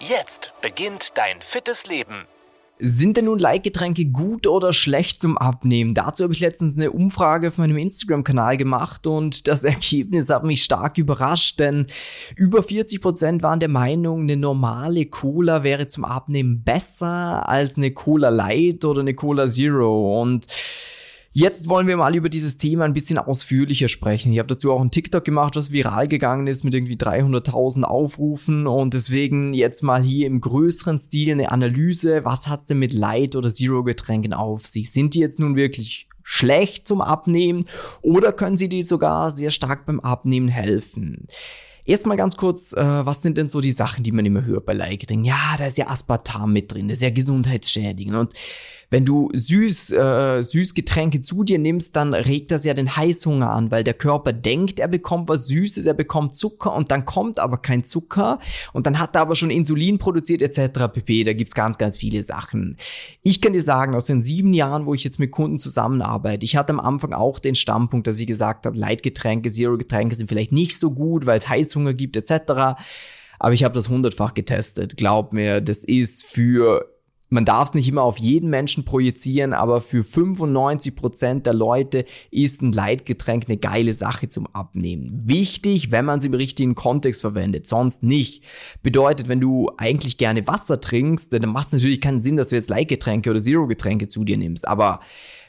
Jetzt beginnt dein fittes Leben. Sind denn nun Leitgetränke gut oder schlecht zum Abnehmen? Dazu habe ich letztens eine Umfrage auf meinem Instagram-Kanal gemacht und das Ergebnis hat mich stark überrascht, denn über 40 Prozent waren der Meinung, eine normale Cola wäre zum Abnehmen besser als eine Cola Light oder eine Cola Zero und Jetzt wollen wir mal über dieses Thema ein bisschen ausführlicher sprechen. Ich habe dazu auch einen TikTok gemacht, was viral gegangen ist mit irgendwie 300.000 Aufrufen und deswegen jetzt mal hier im größeren Stil eine Analyse. Was hat's denn mit Light oder Zero Getränken auf sich? Sind die jetzt nun wirklich schlecht zum Abnehmen oder können sie dir sogar sehr stark beim Abnehmen helfen? Erstmal ganz kurz, äh, was sind denn so die Sachen, die man immer hört bei Leitgetränken? Ja, da ist ja Aspartam mit drin, das ist ja gesundheitsschädigend und wenn du süß, äh, Süßgetränke zu dir nimmst, dann regt das ja den Heißhunger an, weil der Körper denkt, er bekommt was Süßes, er bekommt Zucker und dann kommt aber kein Zucker und dann hat er aber schon Insulin produziert etc. pp. Da gibt's ganz, ganz viele Sachen. Ich kann dir sagen, aus den sieben Jahren, wo ich jetzt mit Kunden zusammenarbeite, ich hatte am Anfang auch den Standpunkt, dass ich gesagt habe, Leitgetränke, Zero-Getränke sind vielleicht nicht so gut, weil es Heißhunger gibt etc. Aber ich habe das hundertfach getestet. Glaub mir, das ist für man darf es nicht immer auf jeden Menschen projizieren, aber für 95 Prozent der Leute ist ein Leitgetränk eine geile Sache zum Abnehmen. Wichtig, wenn man es im richtigen Kontext verwendet, sonst nicht. Bedeutet, wenn du eigentlich gerne Wasser trinkst, dann macht es natürlich keinen Sinn, dass du jetzt Leitgetränke oder Zero-Getränke zu dir nimmst. Aber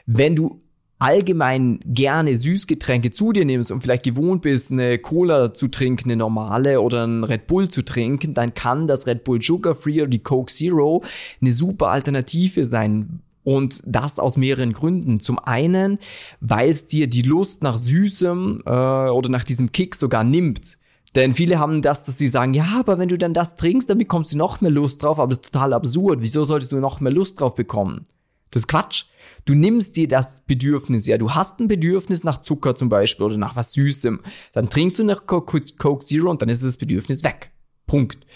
wenn du allgemein gerne Süßgetränke zu dir nimmst und vielleicht gewohnt bist, eine Cola zu trinken, eine normale oder ein Red Bull zu trinken, dann kann das Red Bull Sugar Free oder die Coke Zero eine super Alternative sein. Und das aus mehreren Gründen. Zum einen, weil es dir die Lust nach Süßem äh, oder nach diesem Kick sogar nimmt. Denn viele haben das, dass sie sagen, ja, aber wenn du dann das trinkst, dann bekommst du noch mehr Lust drauf, aber das ist total absurd. Wieso solltest du noch mehr Lust drauf bekommen? Das ist Quatsch. Du nimmst dir das Bedürfnis, ja, du hast ein Bedürfnis nach Zucker zum Beispiel oder nach was Süßem. Dann trinkst du nach Coke, Zero und dann ist das Bedürfnis weg. Punkt.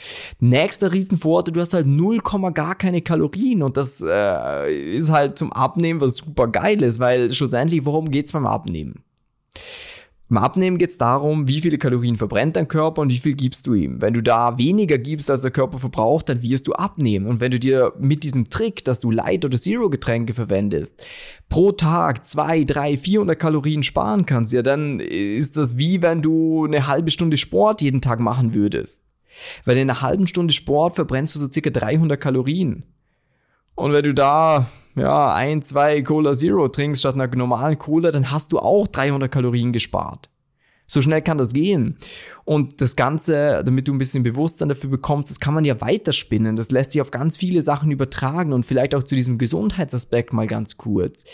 Nächster Riesenvorteil, du hast halt 0, gar keine Kalorien und das äh, ist halt zum Abnehmen was super geil ist, weil schlussendlich, worum geht's beim Abnehmen? Beim Abnehmen geht es darum, wie viele Kalorien verbrennt dein Körper und wie viel gibst du ihm. Wenn du da weniger gibst, als der Körper verbraucht, dann wirst du abnehmen. Und wenn du dir mit diesem Trick, dass du Light- oder Zero-Getränke verwendest, pro Tag zwei, drei, 400 Kalorien sparen kannst, ja, dann ist das wie wenn du eine halbe Stunde Sport jeden Tag machen würdest. Weil in einer halben Stunde Sport verbrennst du so circa 300 Kalorien. Und wenn du da ja, ein, zwei Cola Zero trinkst statt einer normalen Cola, dann hast du auch 300 Kalorien gespart. So schnell kann das gehen. Und das Ganze, damit du ein bisschen Bewusstsein dafür bekommst, das kann man ja weiterspinnen. Das lässt sich auf ganz viele Sachen übertragen und vielleicht auch zu diesem Gesundheitsaspekt mal ganz kurz.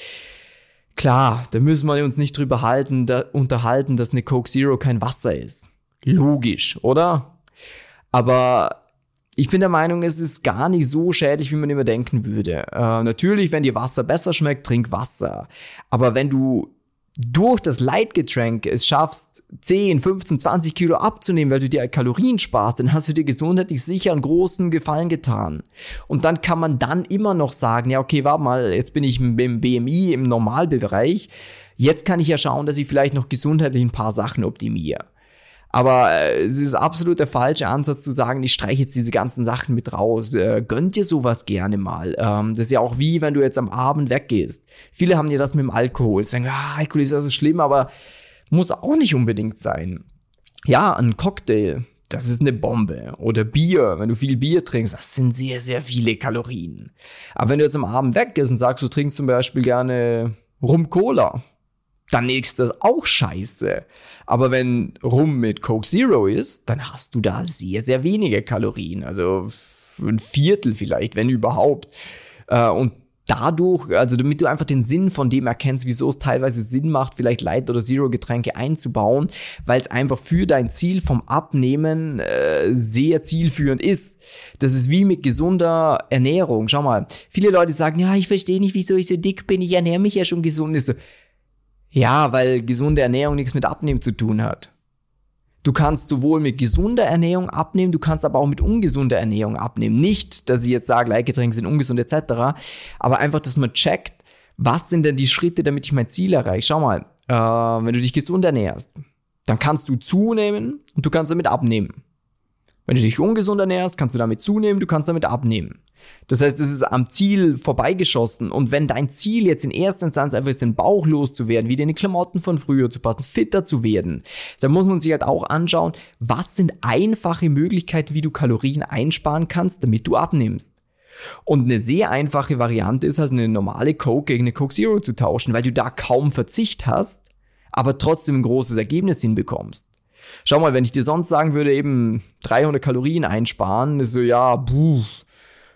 Klar, da müssen wir uns nicht drüber halten, da, unterhalten, dass eine Coke Zero kein Wasser ist. Logisch, oder? Aber ich bin der Meinung, es ist gar nicht so schädlich, wie man immer denken würde. Äh, natürlich, wenn dir Wasser besser schmeckt, trink Wasser. Aber wenn du durch das Leitgetränk es schaffst, 10, 15, 20 Kilo abzunehmen, weil du dir Kalorien sparst, dann hast du dir gesundheitlich sicher einen großen Gefallen getan. Und dann kann man dann immer noch sagen, ja, okay, warte mal, jetzt bin ich im BMI, im Normalbereich. Jetzt kann ich ja schauen, dass ich vielleicht noch gesundheitlich ein paar Sachen optimiere. Aber äh, es ist absolut der falsche Ansatz zu sagen, ich streiche jetzt diese ganzen Sachen mit raus. Äh, gönnt dir sowas gerne mal. Ähm, das ist ja auch wie, wenn du jetzt am Abend weggehst. Viele haben ja das mit dem Alkohol. Sie sagen, ah, Alkohol ist ja so schlimm, aber muss auch nicht unbedingt sein. Ja, ein Cocktail, das ist eine Bombe. Oder Bier, wenn du viel Bier trinkst, das sind sehr, sehr viele Kalorien. Aber wenn du jetzt am Abend weggehst und sagst, du trinkst zum Beispiel gerne Rum Cola, dann ist das auch scheiße. Aber wenn Rum mit Coke Zero ist, dann hast du da sehr, sehr wenige Kalorien. Also ein Viertel vielleicht, wenn überhaupt. Äh, und dadurch, also damit du einfach den Sinn von dem erkennst, wieso es teilweise Sinn macht, vielleicht Light- oder Zero-Getränke einzubauen, weil es einfach für dein Ziel vom Abnehmen äh, sehr zielführend ist. Das ist wie mit gesunder Ernährung. Schau mal, viele Leute sagen, ja, ich verstehe nicht, wieso ich so dick bin, ich ernähre mich ja schon gesund. Ist so, ja, weil gesunde Ernährung nichts mit Abnehmen zu tun hat. Du kannst sowohl mit gesunder Ernährung abnehmen, du kannst aber auch mit ungesunder Ernährung abnehmen. Nicht, dass ich jetzt sage, Leitgetränke sind ungesund etc., aber einfach, dass man checkt, was sind denn die Schritte, damit ich mein Ziel erreiche. Schau mal, äh, wenn du dich gesund ernährst, dann kannst du zunehmen und du kannst damit abnehmen. Wenn du dich ungesund ernährst, kannst du damit zunehmen, du kannst damit abnehmen. Das heißt, es ist am Ziel vorbeigeschossen. Und wenn dein Ziel jetzt in erster Instanz einfach ist, den Bauch loszuwerden, wieder in die Klamotten von früher zu passen, fitter zu werden, dann muss man sich halt auch anschauen, was sind einfache Möglichkeiten, wie du Kalorien einsparen kannst, damit du abnimmst. Und eine sehr einfache Variante ist halt eine normale Coke gegen eine Coke Zero zu tauschen, weil du da kaum Verzicht hast, aber trotzdem ein großes Ergebnis hinbekommst. Schau mal, wenn ich dir sonst sagen würde, eben 300 Kalorien einsparen, ist so, ja, puh,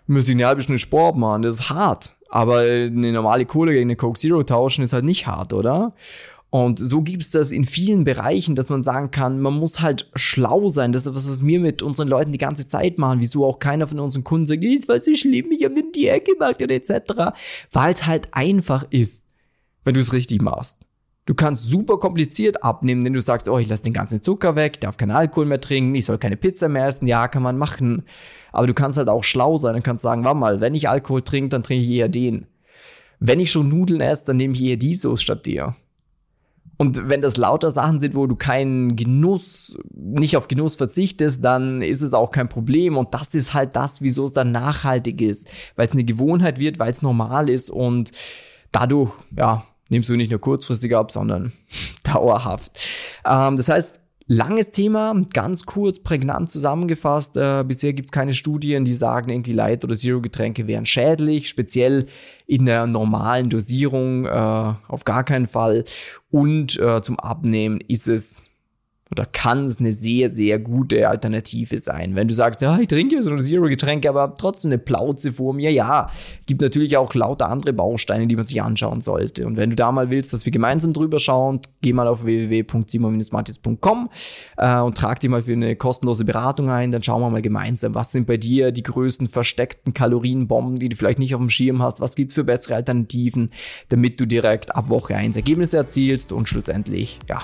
müsste ich eine halbe Stunde Sport machen, das ist hart. Aber eine normale Kohle gegen eine Coke Zero tauschen ist halt nicht hart, oder? Und so gibt es das in vielen Bereichen, dass man sagen kann, man muss halt schlau sein. Das ist was, was wir mit unseren Leuten die ganze Zeit machen. Wieso auch keiner von unseren Kunden sagt, ist was so schlimm, ich habe den Diät gemacht oder etc. Weil es halt einfach ist, wenn du es richtig machst. Du kannst super kompliziert abnehmen, wenn du sagst, oh, ich lasse den ganzen Zucker weg, darf keinen Alkohol mehr trinken, ich soll keine Pizza mehr essen. Ja, kann man machen. Aber du kannst halt auch schlau sein und kannst sagen, warte mal, wenn ich Alkohol trinke, dann trinke ich eher den. Wenn ich schon Nudeln esse, dann nehme ich eher die Soße statt dir. Und wenn das lauter Sachen sind, wo du keinen Genuss, nicht auf Genuss verzichtest, dann ist es auch kein Problem. Und das ist halt das, wieso es dann nachhaltig ist. Weil es eine Gewohnheit wird, weil es normal ist und dadurch, ja, nimmst du nicht nur kurzfristig ab, sondern dauerhaft. Ähm, das heißt, Langes Thema, ganz kurz, prägnant zusammengefasst. Äh, bisher gibt es keine Studien, die sagen, irgendwie Light- oder Zero-Getränke wären schädlich, speziell in der normalen Dosierung äh, auf gar keinen Fall. Und äh, zum Abnehmen ist es oder kann es eine sehr, sehr gute Alternative sein. Wenn du sagst, ja, ich trinke so ein Zero-Getränk, aber trotzdem eine Plauze vor mir, ja, gibt natürlich auch lauter andere Bausteine, die man sich anschauen sollte. Und wenn du da mal willst, dass wir gemeinsam drüber schauen, geh mal auf www.simon-matis.com äh, und trag dich mal für eine kostenlose Beratung ein, dann schauen wir mal gemeinsam, was sind bei dir die größten versteckten Kalorienbomben, die du vielleicht nicht auf dem Schirm hast, was gibt's für bessere Alternativen, damit du direkt ab Woche 1 Ergebnisse erzielst und schlussendlich, ja,